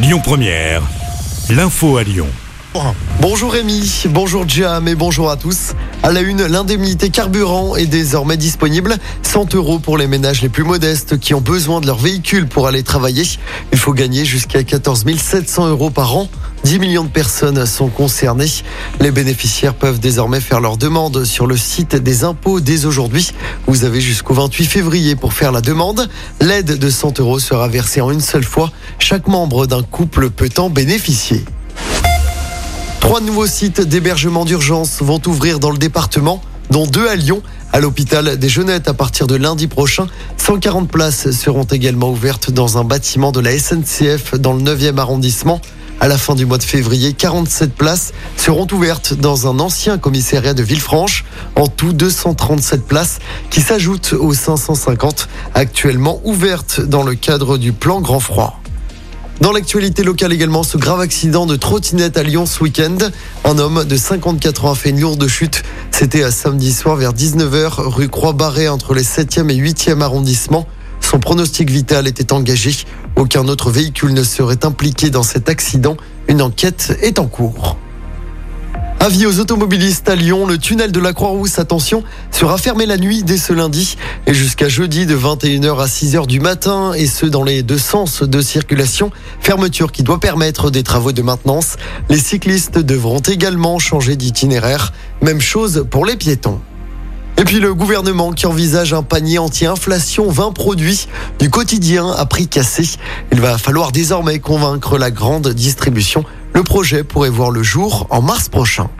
Lyon Première, l'info à Lyon. Bonjour Rémi, bonjour Jam et bonjour à tous. À la une, l'indemnité carburant est désormais disponible. 100 euros pour les ménages les plus modestes qui ont besoin de leur véhicule pour aller travailler. Il faut gagner jusqu'à 14 700 euros par an. 10 millions de personnes sont concernées. Les bénéficiaires peuvent désormais faire leur demande sur le site des impôts dès aujourd'hui. Vous avez jusqu'au 28 février pour faire la demande. L'aide de 100 euros sera versée en une seule fois. Chaque membre d'un couple peut en bénéficier. Trois nouveaux sites d'hébergement d'urgence vont ouvrir dans le département, dont deux à Lyon. À l'hôpital des Jeunettes, à partir de lundi prochain, 140 places seront également ouvertes dans un bâtiment de la SNCF dans le 9e arrondissement. À la fin du mois de février, 47 places seront ouvertes dans un ancien commissariat de Villefranche. En tout, 237 places qui s'ajoutent aux 550 actuellement ouvertes dans le cadre du plan Grand Froid. Dans l'actualité locale également, ce grave accident de trottinette à Lyon ce week-end. Un homme de 54 ans a fait une lourde chute. C'était à samedi soir vers 19h, rue Croix-Barré, entre les 7e et 8e arrondissements. Son pronostic vital était engagé. Aucun autre véhicule ne serait impliqué dans cet accident. Une enquête est en cours. Avis aux automobilistes à Lyon, le tunnel de la Croix-Rousse, attention, sera fermé la nuit dès ce lundi et jusqu'à jeudi de 21h à 6h du matin et ce dans les deux sens de circulation. Fermeture qui doit permettre des travaux de maintenance. Les cyclistes devront également changer d'itinéraire. Même chose pour les piétons. Et puis le gouvernement qui envisage un panier anti-inflation 20 produits du quotidien à prix cassé. Il va falloir désormais convaincre la grande distribution. Le projet pourrait voir le jour en mars prochain.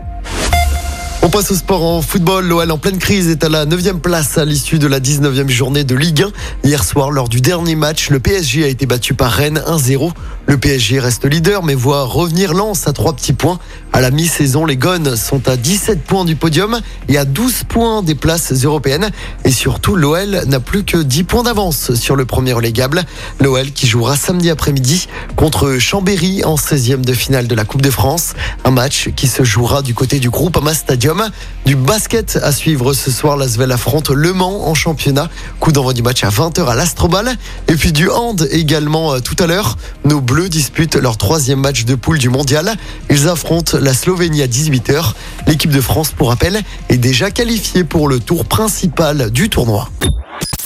On passe au sport en football. L'OL en pleine crise est à la 9e place à l'issue de la 19e journée de Ligue 1. Hier soir, lors du dernier match, le PSG a été battu par Rennes 1-0. Le PSG reste leader mais voit revenir Lens à trois petits points. À la mi-saison, les Gones sont à 17 points du podium et à 12 points des places européennes. Et surtout, l'OL n'a plus que 10 points d'avance sur le premier relégable. L'OL qui jouera samedi après-midi contre Chambéry en 16e de finale de la Coupe de France. Un match qui se jouera du côté du groupe Ama Stadium. Du basket à suivre ce soir, l'Asvel affronte Le Mans en championnat. Coup d'envoi du match à 20h à l'Astrobal. Et puis du hand également euh, tout à l'heure. Nos Bleus disputent leur troisième match de poule du mondial. Ils affrontent la Slovénie à 18h. L'équipe de France, pour rappel, est déjà qualifiée pour le tour principal du tournoi.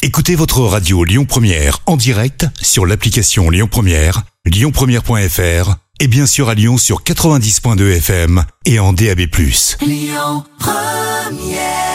Écoutez votre radio Lyon Première en direct sur l'application Lyon Première, lyonpremière.fr et bien sûr à Lyon sur 90.2 FM et en DAB+. Lyon Première